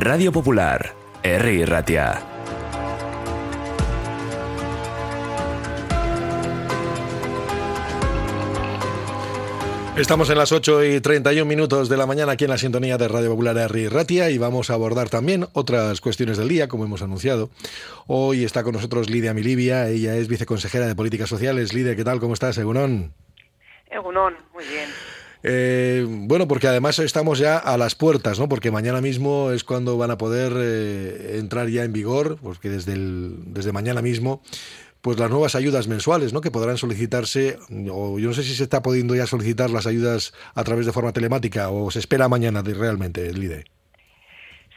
Radio Popular, R. Ratia. Estamos en las 8 y 31 minutos de la mañana aquí en la sintonía de Radio Popular R. Ratia y vamos a abordar también otras cuestiones del día, como hemos anunciado. Hoy está con nosotros Lidia Milivia, ella es viceconsejera de Políticas Sociales. Lidia, ¿qué tal? ¿Cómo estás? Egunon. Egunon, muy bien. Eh, bueno, porque además estamos ya a las puertas, ¿no? Porque mañana mismo es cuando van a poder eh, entrar ya en vigor, porque desde, el, desde mañana mismo pues las nuevas ayudas mensuales, ¿no? Que podrán solicitarse, o yo no sé si se está pudiendo ya solicitar las ayudas a través de forma telemática o se espera mañana de, realmente el IDE.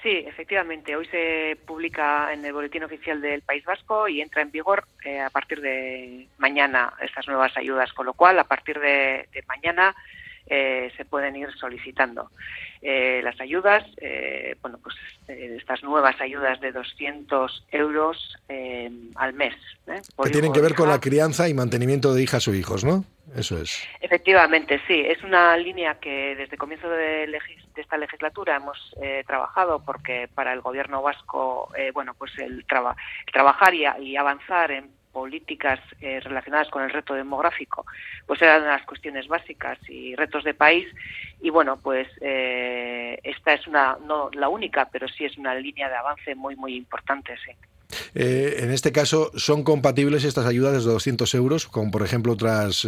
Sí, efectivamente. Hoy se publica en el Boletín Oficial del País Vasco y entra en vigor eh, a partir de mañana estas nuevas ayudas, con lo cual a partir de, de mañana eh, se pueden ir solicitando. Eh, las ayudas, eh, bueno, pues estas nuevas ayudas de 200 euros al mes. que tienen que ver con la crianza y mantenimiento de hijas o hijos, ¿no? Eso es. Efectivamente, sí. Es una línea que desde el comienzo de, esta legislatura hemos trabajado porque para el gobierno vasco, bueno, pues el, trabajar y avanzar en políticas eh, relacionadas con el reto demográfico, pues eran las cuestiones básicas y retos de país. Y bueno, pues eh, esta es una, no la única, pero sí es una línea de avance muy, muy importante, sí. Eh, en este caso, ¿son compatibles estas ayudas de 200 euros con, por ejemplo, otras,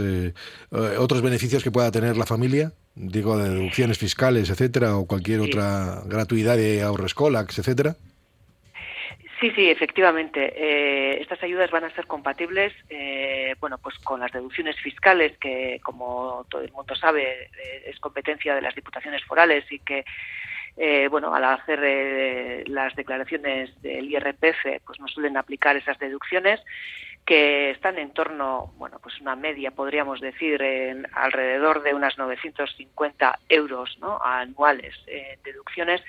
otros beneficios que pueda tener la familia? Digo, de deducciones fiscales, etcétera, o cualquier otra gratuidad de ahorro escolax, etcétera. Sí, sí, efectivamente. Eh, estas ayudas van a ser compatibles, eh, bueno, pues con las deducciones fiscales que, como todo el mundo sabe, eh, es competencia de las diputaciones forales y que, bueno, al hacer las declaraciones del IRPF, pues nos suelen aplicar esas deducciones que están en torno, bueno, pues una media, podríamos decir, en alrededor de unas 950 euros ¿no? anuales en deducciones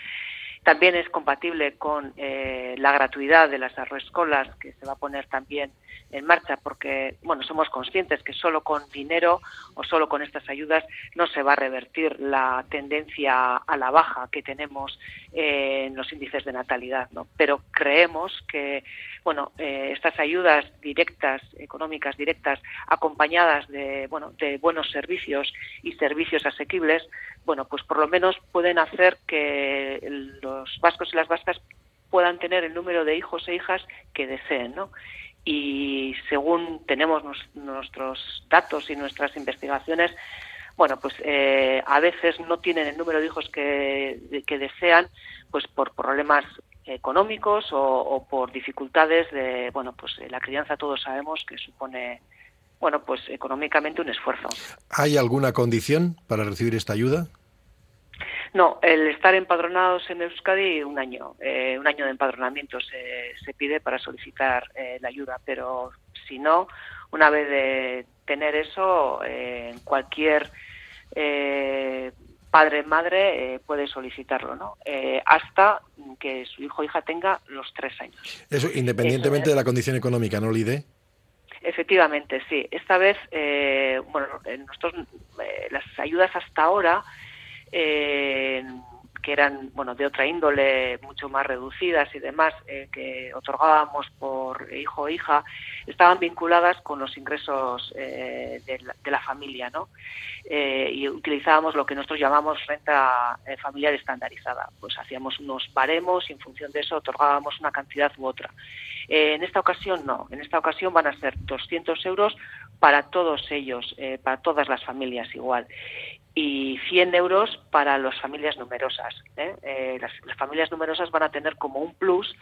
también es compatible con eh, la gratuidad de las arroescolas que se va a poner también en marcha porque bueno somos conscientes que solo con dinero o solo con estas ayudas no se va a revertir la tendencia a la baja que tenemos en los índices de natalidad ¿no? pero creemos que bueno eh, estas ayudas directas económicas directas acompañadas de bueno de buenos servicios y servicios asequibles bueno, pues por lo menos pueden hacer que los vascos y las vascas puedan tener el número de hijos e hijas que deseen, ¿no? Y según tenemos nuestros datos y nuestras investigaciones, bueno, pues eh, a veces no tienen el número de hijos que, que desean, pues por problemas económicos o, o, por dificultades de, bueno, pues la crianza todos sabemos que supone bueno, pues económicamente un esfuerzo. ¿Hay alguna condición para recibir esta ayuda? No, el estar empadronados en Euskadi un año, eh, un año de empadronamiento se, se pide para solicitar eh, la ayuda, pero si no, una vez de tener eso, eh, cualquier eh, padre madre puede solicitarlo, ¿no? hasta que su hijo o hija tenga los tres años. Eso independientemente de la condición económica, ¿no, Lide? Efectivamente, sí. Esta vez, eh, bueno, nosotros, eh, las ayudas hasta ahora, eh, que eran, bueno, de otra índole, mucho más reducidas y demás, que otorgábamos por hijo o hija, estaban vinculadas con los ingresos de la, de, la, familia, ¿no? y utilizábamos lo que nosotros llamamos renta familiar estandarizada. Pues hacíamos unos baremos y en función de eso otorgábamos una cantidad u otra. Eh, en esta ocasión no, en esta ocasión van a ser 200 euros para todos ellos, eh, para todas las familias igual y 100 euros para las familias numerosas. ¿eh? Las, las, familias numerosas van a tener como un plus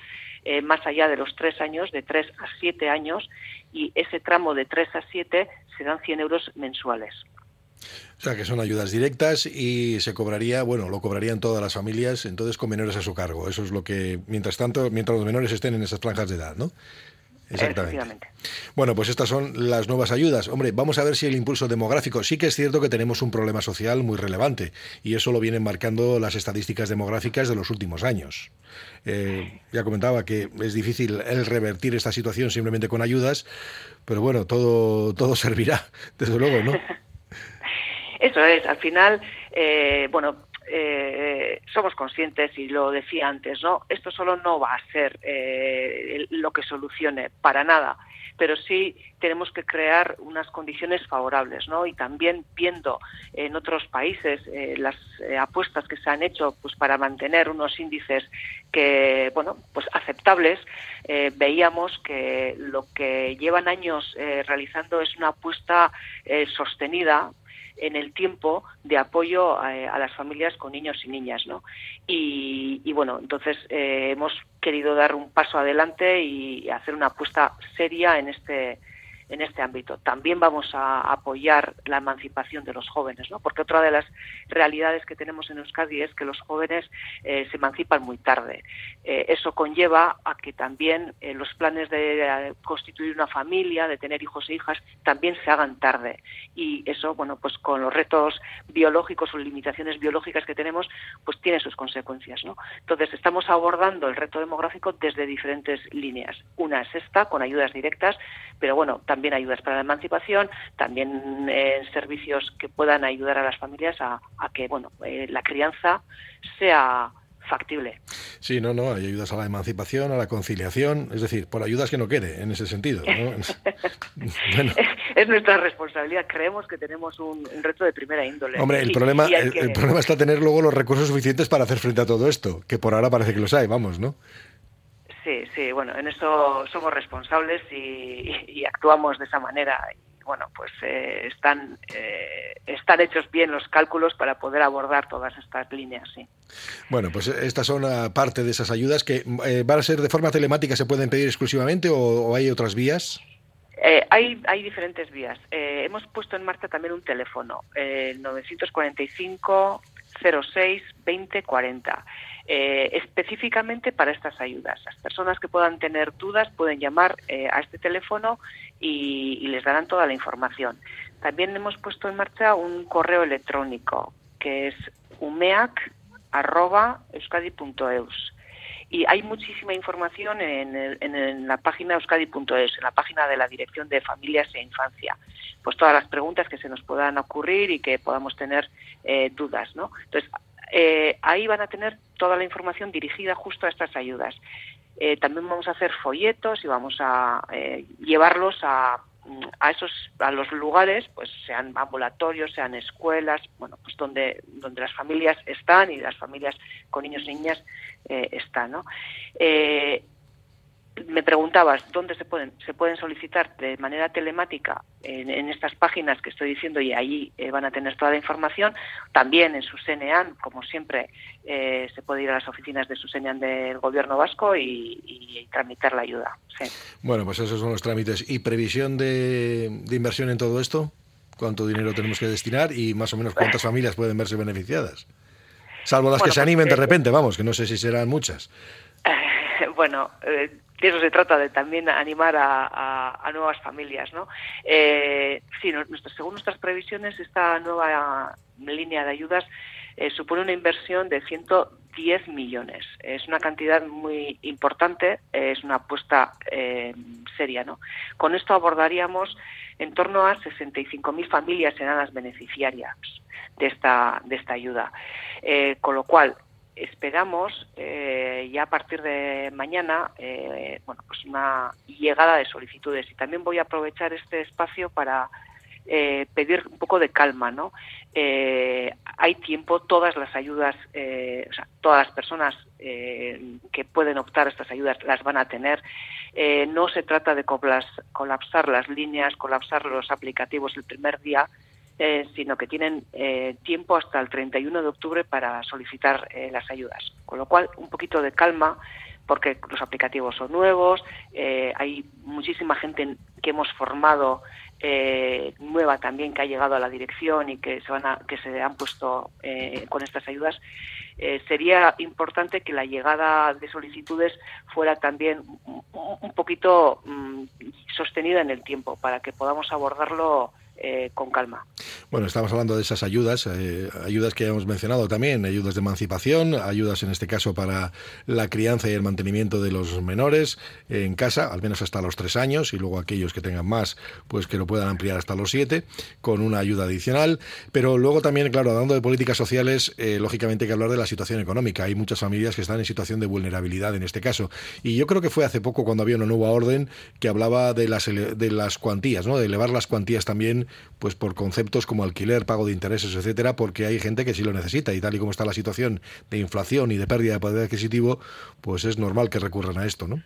más allá de los tres años, de 3 a 7 años, y ese tramo de 3 a 7 serán 100 euros mensuales. O sea, que son ayudas directas y se cobraría, bueno, lo cobrarían todas las familias, entonces con menores a su cargo. Eso es lo que, mientras tanto, mientras los menores estén en esas franjas de edad, ¿no? Exactamente. Bueno, pues estas son las nuevas ayudas. Hombre, vamos a ver si el impulso demográfico. Sí que es cierto que tenemos un problema social muy relevante y eso lo vienen marcando las estadísticas demográficas de los últimos años. Eh, ya comentaba que es difícil el revertir esta situación simplemente con ayudas, pero bueno, todo, todo servirá, desde luego, ¿no? Eso es, al final, eh, bueno, somos conscientes y lo decía antes, ¿no? Esto solo no va a ser lo que solucione para nada pero sí tenemos que crear unas condiciones favorables, ¿no? Y también viendo en otros países eh, las eh, apuestas que se han hecho, pues para mantener unos índices que, bueno, pues aceptables, eh, veíamos que lo que llevan años realizando es una apuesta sostenida en el tiempo de apoyo a, las familias con niños y niñas, ¿no? Y, bueno, entonces hemos querido dar un paso adelante y hacer una apuesta seria en este en este ámbito. También vamos a apoyar la emancipación de los jóvenes, ¿no? porque otra de las realidades que tenemos en Euskadi es que los jóvenes eh, se emancipan muy tarde. Eh, eso conlleva a que también eh, los planes de constituir una familia, de tener hijos e hijas, también se hagan tarde. Y eso, bueno, pues con los retos biológicos o limitaciones biológicas que tenemos, pues tiene sus consecuencias. ¿no? Entonces, estamos abordando el reto demográfico desde diferentes líneas. Una es esta, con ayudas directas, pero bueno, también ayudas para la emancipación, también eh, servicios que puedan ayudar a las familias a, que bueno eh, la crianza sea factible. Sí, no, no, hay ayudas a la emancipación, a la conciliación, es decir, por ayudas que no quede en ese sentido. es, nuestra responsabilidad, creemos que tenemos un, reto de primera índole. Hombre, el, problema, el, problema está tener luego los recursos suficientes para hacer frente a todo esto, que por ahora parece que los hay, vamos, ¿no? Sí, sí, bueno, en eso somos responsables y, actuamos de esa manera. Y, bueno, pues eh, están, eh, están hechos bien los cálculos para poder abordar todas estas líneas, sí. Bueno, pues estas son parte de esas ayudas que eh, van a ser de forma telemática, ¿se pueden pedir exclusivamente o, hay otras vías? hay, hay diferentes vías. hemos puesto en marcha también un teléfono, el 945 06 2040 eh, específicamente para estas ayudas. Las personas que puedan tener dudas pueden llamar eh, a este teléfono y, les darán toda la información. También hemos puesto en marcha un correo electrónico que es umeac.euskadi.eus. Y hay muchísima información en, la página euskadi.es, en la página de la Dirección de Familias e Infancia. Pues todas las preguntas que se nos puedan ocurrir y que podamos tener eh, dudas, ¿no? Entonces, eh, ahí van a tener toda la información dirigida justo a estas ayudas. Eh, también vamos a hacer folletos y vamos a eh, llevarlos a, a, esos a los lugares, pues sean ambulatorios, sean escuelas, bueno, pues donde donde las familias están y las familias con niños y niñas están, ¿no? Me preguntabas dónde se pueden se pueden solicitar de manera telemática en, estas páginas que estoy diciendo y ahí eh, van a tener toda la información. También en su CNEAN como siempre eh, se puede ir a las oficinas de su CNEAN del gobierno vasco y, tramitar la ayuda. Bueno pues esos son los trámites. Y previsión de, de inversión en todo esto cuánto dinero tenemos que destinar y más o menos cuántas familias pueden verse beneficiadas salvo las que se pues, animen de eh, repente vamos que no sé si serán muchas. Bueno, de eso se trata, de también animar a, nuevas familias. ¿no? Eh, sí, según nuestras previsiones, esta nueva línea de ayudas eh, supone una inversión de 110 millones. Es una cantidad muy importante, es una apuesta eh, seria. ¿no? Con esto abordaríamos en torno a 65.000 familias serán las beneficiarias de esta, de esta ayuda. con lo cual, esperamos eh, ya a partir de mañana eh, bueno pues una llegada de solicitudes. Y también voy a aprovechar este espacio para eh, pedir un poco de calma no hay tiempo todas las ayudas o sea, todas las personas que pueden optar a estas ayudas las van a tener. No se trata de colapsar las líneas colapsar los aplicativos el primer día eh, sino que tienen eh, tiempo hasta el 31 de octubre para solicitar eh, las ayudas. Con lo cual, un poquito de calma, porque los aplicativos son nuevos, hay muchísima gente que hemos formado nueva también que ha llegado a la dirección y que se, van que se han puesto con estas ayudas. sería importante que la llegada de solicitudes fuera también un, poquito mm, sostenida en el tiempo para que podamos abordarlo con calma. Bueno, estamos hablando de esas ayudas, ayudas que hemos mencionado también, ayudas de emancipación, ayudas en este caso para la crianza y el mantenimiento de los menores en casa, al menos hasta los tres años, y luego aquellos que tengan más, pues que lo puedan ampliar hasta los siete, con una ayuda adicional. Pero luego también, claro, hablando de políticas sociales, lógicamente hay que hablar de la situación económica. Hay muchas familias que están en situación de vulnerabilidad en este caso. Y yo creo que fue hace poco cuando había una nueva orden que hablaba de las, de las cuantías, ¿no? de elevar las cuantías también pues por conceptos como alquiler, pago de intereses, etcétera, porque hay gente que sí lo necesita y tal y como está la situación de inflación y de pérdida de poder adquisitivo, pues es normal que recurran a esto, ¿no?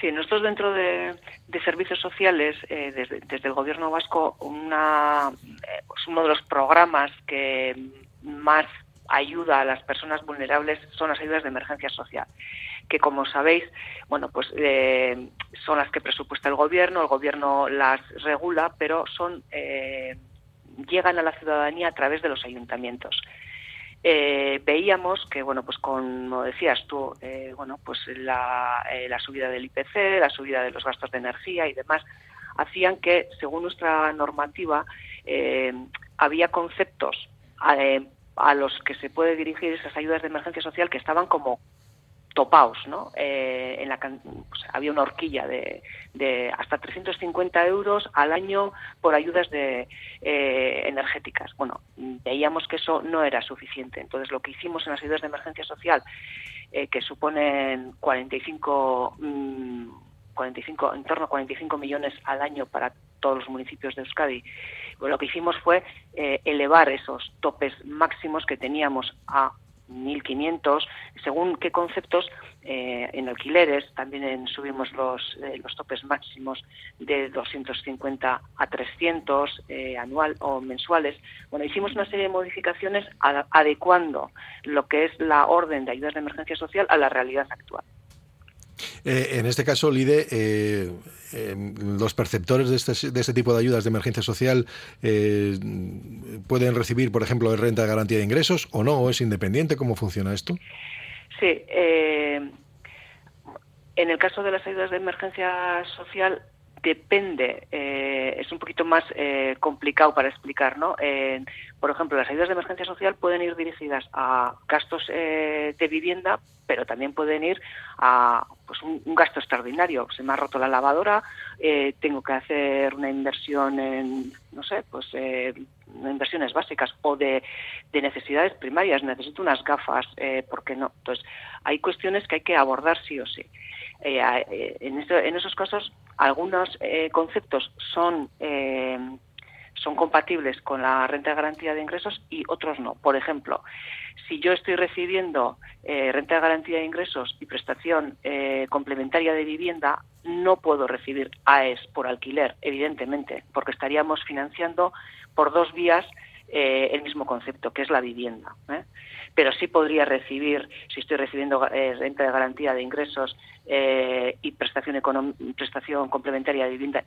Sí, nosotros dentro de, servicios sociales, eh, desde, desde, el Gobierno vasco, una, eh, pues uno de los programas que más ayuda a las personas vulnerables son las ayudas de emergencia social que como sabéis, bueno, pues eh, son las que presupuesta el gobierno, el gobierno las regula, pero son eh, llegan a la ciudadanía a través de los ayuntamientos. Eh, veíamos que, bueno, pues como decías tú, bueno, pues la, la subida del IPC, la subida de los gastos de energía y demás, hacían que, según nuestra normativa, había conceptos a los que se puede dirigir esas ayudas de emergencia social que estaban como topaos, ¿no? Eh, en la, había una horquilla de, de, hasta 350 euros al año por ayudas de, eh, energéticas. Bueno, veíamos que eso no era suficiente. Entonces, lo que hicimos en las ayudas de emergencia social, eh, que suponen 45, 45, mm, en torno a 45 millones al año para todos los municipios de Euskadi, pues lo que hicimos fue eh, elevar esos topes máximos que teníamos a 1.500, según qué conceptos, eh, en alquileres también subimos los, eh, los topes máximos de 250 a 300 anual o mensuales. Bueno, hicimos una serie de modificaciones adecuando lo que es la orden de ayudas de emergencia social a la realidad actual. Eh, en este caso, Lide, eh, los perceptores de este, de este, tipo de ayudas de emergencia social eh, pueden recibir, por ejemplo, renta de garantía de ingresos o no, o es independiente. ¿Cómo funciona esto? Sí. en el caso de las ayudas de emergencia social, depende, es un poquito más complicado para explicar, ¿no? por ejemplo, las ayudas de emergencia social pueden ir dirigidas a gastos de vivienda, pero también pueden ir a pues un, gasto extraordinario. Se me ha roto la lavadora, eh, tengo que hacer una inversión en, no sé, pues eh, inversiones básicas o de, necesidades primarias. Necesito unas gafas, eh, ¿por qué no? Entonces, hay cuestiones que hay que abordar sí o sí. Eh, en, en esos casos, algunos conceptos son son compatibles con la renta de garantía de ingresos y otros no. Por ejemplo, si yo estoy recibiendo eh, renta de garantía de ingresos y prestación eh, complementaria de vivienda, no puedo recibir AES por alquiler, evidentemente, porque estaríamos financiando por dos vías eh, el mismo concepto, que es la vivienda. Pero sí podría recibir, si estoy recibiendo renta de garantía de ingresos y prestación, prestación complementaria de vivienda,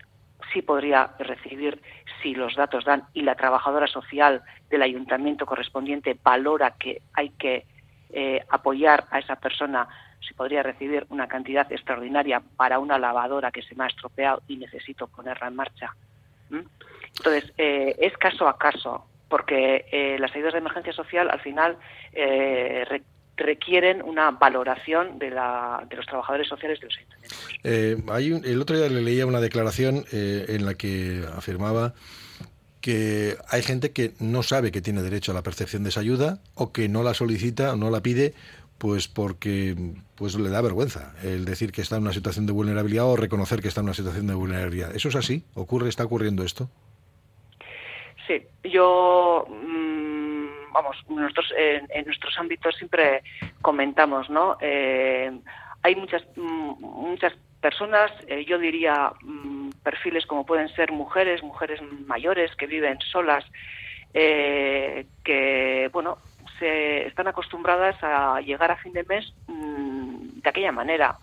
sí podría recibir si los datos dan y la trabajadora social del ayuntamiento correspondiente valora que hay que eh, apoyar a esa persona, si podría recibir una cantidad extraordinaria para una lavadora que se me ha estropeado y necesito ponerla en marcha. Entonces, eh, es caso a caso, porque eh, las ayudas de emergencia social al final requieren una valoración de, la, de los trabajadores sociales de los ayuntamientos. Eh, hay el otro día le leía una declaración eh, en la que afirmaba que hay gente que no sabe que tiene derecho a la percepción de esa ayuda o que no la solicita o no la pide pues porque pues le da vergüenza el decir que está en una situación de vulnerabilidad o reconocer que está en una situación de vulnerabilidad. ¿Eso es así? ¿Ocurre, está ocurriendo esto? Sí, yo vamos, nosotros en, nuestros ámbitos siempre comentamos, ¿no? Eh, hay muchas muchas personas, eh, yo diría mm, perfiles como pueden ser mujeres, mujeres mayores que viven solas, eh, que bueno se están acostumbradas a llegar a fin de mes mm, de aquella manera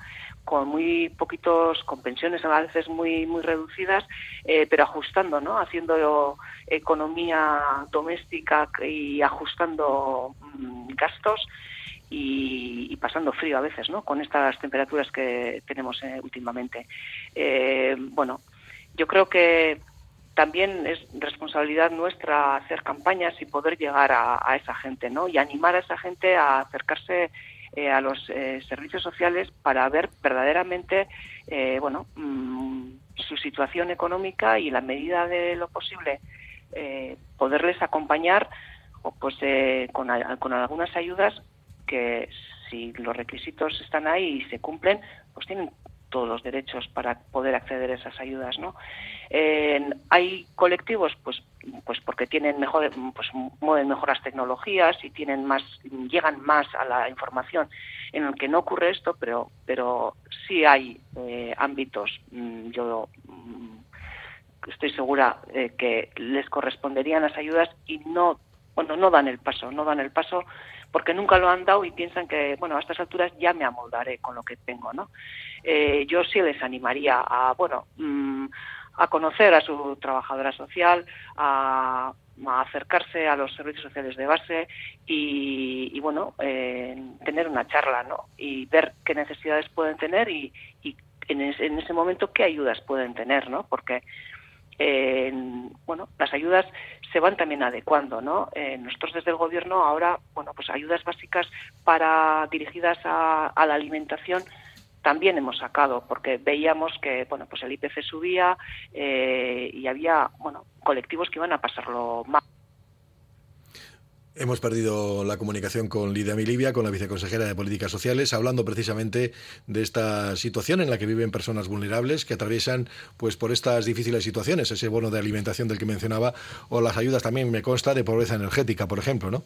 con muy poquitos, con pensiones a veces muy muy reducidas, eh, pero ajustando, ¿no? Haciendo economía doméstica y ajustando mm, gastos y, pasando frío a veces, ¿no? Con estas temperaturas que tenemos eh, últimamente. Eh, bueno, yo creo que también es responsabilidad nuestra hacer campañas y poder llegar a, esa gente, ¿no? Y animar a esa gente a acercarse eh, a los eh, servicios sociales para ver verdaderamente, eh, bueno, mm, su situación económica y, en la medida de lo posible, poderles acompañar, pues, con, con algunas ayudas que si los requisitos están ahí y se cumplen, pues tienen todos los derechos para poder acceder a esas ayudas, ¿no? hay colectivos, pues, pues porque tienen mejor, pues mueven mejor las tecnologías y tienen más, llegan más a la información, en el que no ocurre esto, pero, pero sí hay eh, ámbitos, mm, yo mm, estoy segura eh, que les corresponderían las ayudas y no, bueno, no dan el paso, no dan el paso porque nunca lo han dado y piensan que, bueno, a estas alturas ya me amoldaré con lo que tengo, ¿no? Eh, yo sí les animaría a, bueno, mm, a conocer a su trabajadora social, a, acercarse a los servicios sociales de base y, bueno, eh, tener una charla, ¿no? Y ver qué necesidades pueden tener y, en, ese, momento qué ayudas pueden tener, ¿no? Porque eh, bueno, las ayudas se van también adecuando, ¿no? Eh, nosotros desde el gobierno ahora, bueno, pues ayudas básicas para dirigidas a, a la alimentación también hemos sacado porque veíamos que bueno pues el IPC subía eh, y había bueno colectivos que iban a pasarlo mal Hemos perdido la comunicación con Lidia Milivia, con la viceconsejera de Políticas Sociales, hablando precisamente de esta situación en la que viven personas vulnerables que atraviesan pues por estas difíciles situaciones, ese bono de alimentación del que mencionaba, o las ayudas también, me consta, de pobreza energética, por ejemplo, ¿no?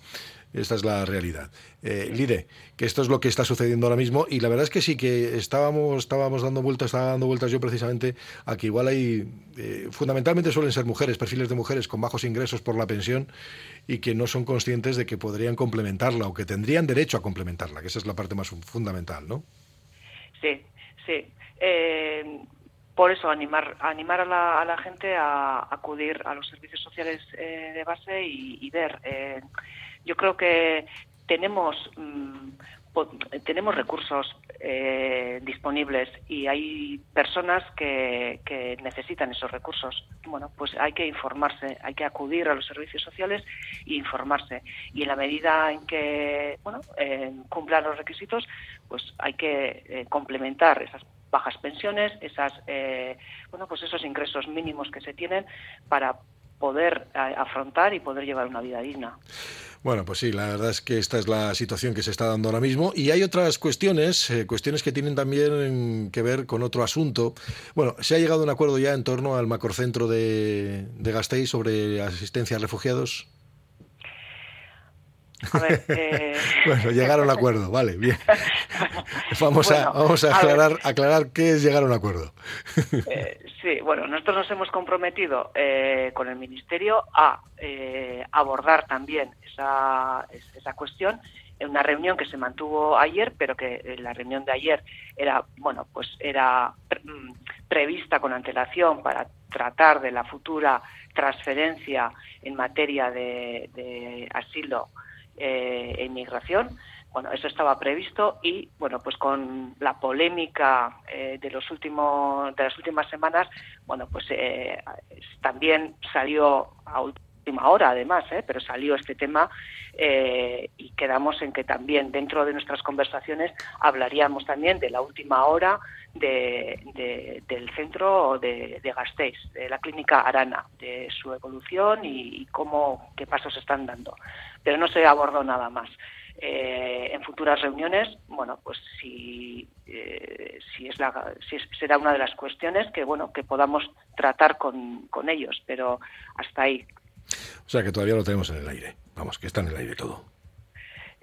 Esta es la realidad. Eh, Lide, que esto es lo que está sucediendo ahora mismo y la verdad es que sí que estábamos, estábamos dando vueltas, estaba dando vueltas yo precisamente a que igual hay, eh, fundamentalmente suelen ser mujeres, perfiles de mujeres con bajos ingresos por la pensión y que no son conscientes de que podrían complementarla o que tendrían derecho a complementarla, que esa es la parte más fundamental, ¿no? Sí, sí. Eh, por eso animar animar a la, a la, gente a acudir a los servicios sociales de base y, ver yo creo que tenemos mm, tenemos recursos eh, disponibles y hay personas que, necesitan esos recursos. Bueno, pues hay que informarse, hay que acudir a los servicios sociales e informarse. Y en la medida en que bueno eh, cumplan los requisitos, pues hay que eh, complementar esas bajas pensiones, esas bueno pues esos ingresos mínimos que se tienen para poder afrontar y poder llevar una vida digna. Bueno, pues sí, la verdad es que esta es la situación que se está dando ahora mismo. Y hay otras cuestiones, eh, cuestiones que tienen también que ver con otro asunto. Bueno, se ha llegado a un acuerdo ya en torno al macrocentro de, de Gasteiz sobre asistencia a refugiados. A ver, eh... bueno, llegar a un acuerdo, vale, bien. Vamos a, vamos a aclarar, aclarar qué es llegar a un acuerdo. Eh, sí, bueno, nosotros nos hemos comprometido eh, con el Ministerio a eh, abordar también esa, esa cuestión en una reunión que se mantuvo ayer, pero que la reunión de ayer era, bueno, pues era mm, prevista con antelación para tratar de la futura transferencia en materia de, de asilo eh, e inmigración. Bueno, eso estaba previsto y bueno, pues con la polémica eh, de los últimos de las últimas semanas, bueno, pues eh, también salió a última hora además, ¿eh? pero salió este tema y quedamos en que también dentro de nuestras conversaciones hablaríamos también de la última hora de, del centro de, de, Gasteiz, de la clínica Arana, de su evolución y, cómo qué pasos están dando. Pero no se abordó nada más. Eh, en futuras reuniones, bueno, pues si, eh, si es la, si será una de las cuestiones que bueno que podamos tratar con, con ellos, pero hasta ahí. O sea que todavía lo tenemos en el aire. Vamos, que está en el aire todo.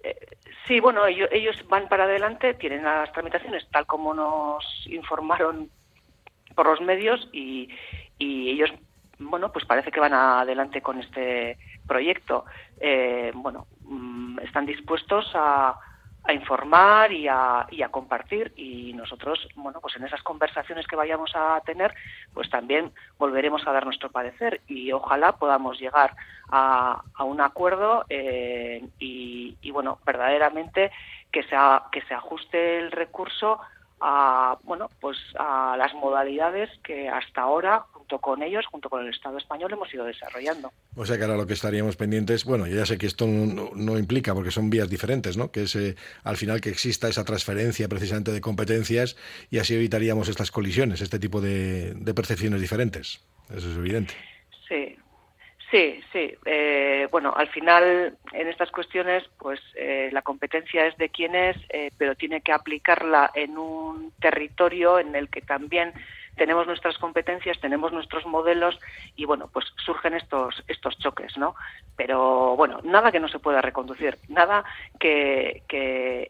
Eh, sí, bueno, ellos, ellos, van para adelante, tienen las tramitaciones tal como nos informaron por los medios y, y ellos, bueno, pues parece que van adelante con este proyecto. Eh, bueno, mm, están dispuestos a, a informar y a, y a, compartir. Y nosotros, bueno, pues en esas conversaciones que vayamos a tener, pues también volveremos a dar nuestro parecer y ojalá podamos llegar a, a un acuerdo eh, y, y, bueno, verdaderamente que se, que se ajuste el recurso a, bueno, pues a las modalidades que hasta ahora junto con ellos, junto con el Estado español, hemos ido desarrollando. O sea que ahora lo que estaríamos pendientes, bueno, yo ya sé que esto no, implica, porque son vías diferentes, ¿no? Que es eh, al final que exista esa transferencia precisamente de competencias y así evitaríamos estas colisiones, este tipo de, percepciones diferentes. Eso es evidente. Sí, Sí, sí. Eh, bueno, al final en estas cuestiones, pues eh, la competencia es de quien es, pero tiene que aplicarla en un territorio en el que también tenemos nuestras competencias, tenemos nuestros modelos y bueno, pues surgen estos estos choques, ¿no? Pero bueno, nada que no se pueda reconducir, nada que,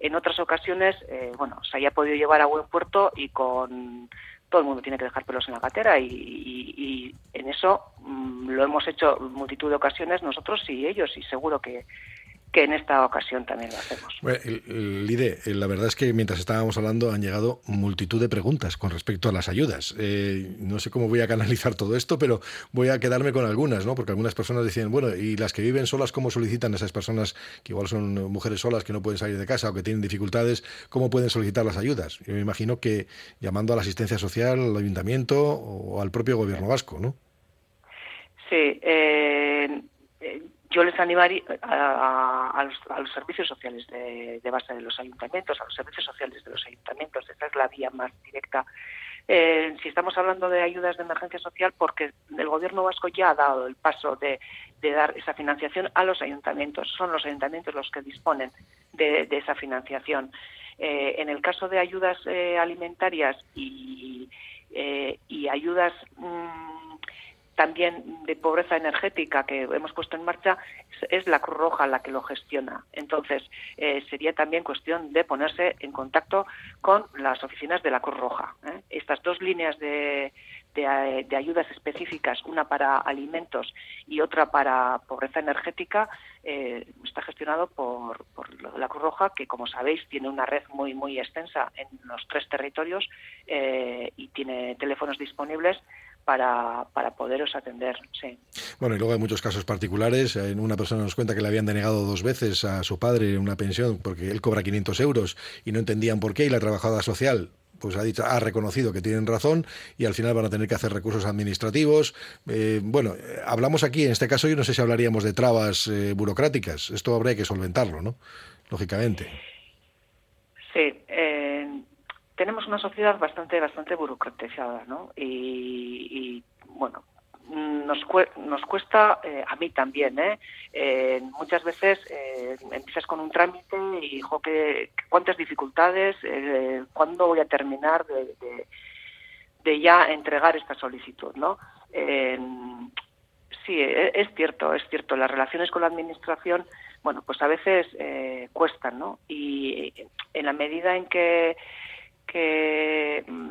en otras ocasiones, eh, bueno, se haya podido llevar a buen puerto y con todo el mundo tiene que dejar pelos en la gatera y, en eso mm, lo hemos hecho multitud de ocasiones nosotros y ellos y seguro que, que en esta ocasión también lo hacemos. Lide, eh, la verdad es que mientras estábamos hablando han llegado multitud de preguntas con respecto a las ayudas. Eh, no sé cómo voy a canalizar todo esto, pero voy a quedarme con algunas, ¿no? Porque algunas personas decían, bueno, ¿y las que viven solas cómo solicitan esas personas que igual son mujeres solas que no pueden salir de casa o que tienen dificultades, cómo pueden solicitar las ayudas? Yo me imagino que llamando a la asistencia social, al ayuntamiento o al propio gobierno vasco, ¿no? Sí, eh, yo les animaría a, los, servicios sociales de, base de los ayuntamientos, a los servicios sociales de los ayuntamientos, esa es la vía más directa. Eh, si estamos hablando de ayudas de emergencia social, porque el gobierno vasco ya ha dado el paso de, dar esa financiación a los ayuntamientos, son los ayuntamientos los que disponen de, esa financiación. Eh, en el caso de ayudas eh, alimentarias y, ayudas mm, también de pobreza energética que hemos puesto en marcha es, la Cruz Roja la que lo gestiona. Entonces, eh, sería también cuestión de ponerse en contacto con las oficinas de la Cruz Roja. ¿eh? Estas dos líneas de, de, ayudas específicas, una para alimentos y otra para pobreza energética, eh, está gestionado por, por, la Cruz Roja, que como sabéis tiene una red muy muy extensa en los tres territorios y tiene teléfonos disponibles para, para poderos atender. Sí. Bueno, y luego hay muchos casos particulares. Una persona nos cuenta que le habían denegado dos veces a su padre una pensión porque él cobra 500 euros y no entendían por qué y la trabajadora social pues ha dicho, ha reconocido que tienen razón y al final van a tener que hacer recursos administrativos. Eh, bueno, hablamos aquí, en este caso yo no sé si hablaríamos de trabas eh, burocráticas. Esto habría que solventarlo, ¿no? Lógicamente. Tenemos una sociedad bastante bastante burocratizada, ¿no? Y, bueno, nos, nos cuesta, eh, a mí también, ¿eh? eh muchas veces eh, empiezas con un trámite y, jo, que, cuántas dificultades, cuándo voy a terminar de, de, ya entregar esta solicitud, ¿no? sí, e, es cierto, es cierto, las relaciones con la administración, bueno, pues a veces cuestan, ¿no? Y en la medida en que que mm,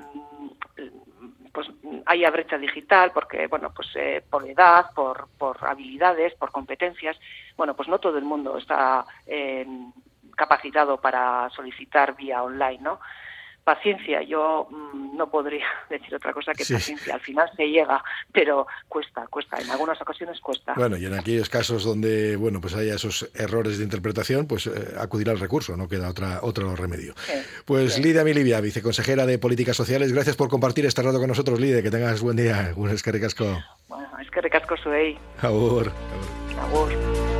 pues haya brecha digital porque bueno pues eh, por edad por, por habilidades por competencias. Bueno pues no todo el mundo está eh, capacitado para solicitar vía online no paciencia. Yo mm, no podría decir otra cosa que paciencia. Al final se llega, pero cuesta, cuesta. En algunas ocasiones cuesta. Bueno, y en aquellos casos donde bueno pues haya esos errores de interpretación, pues eh, acudir al recurso, no queda otra otro remedio. pues Lidia Milivia, viceconsejera de Políticas Sociales, gracias por compartir este rato con nosotros, Lidia. Que tengas buen día. Un es que recasco. Bueno, es que recasco soy. Agur. Agur.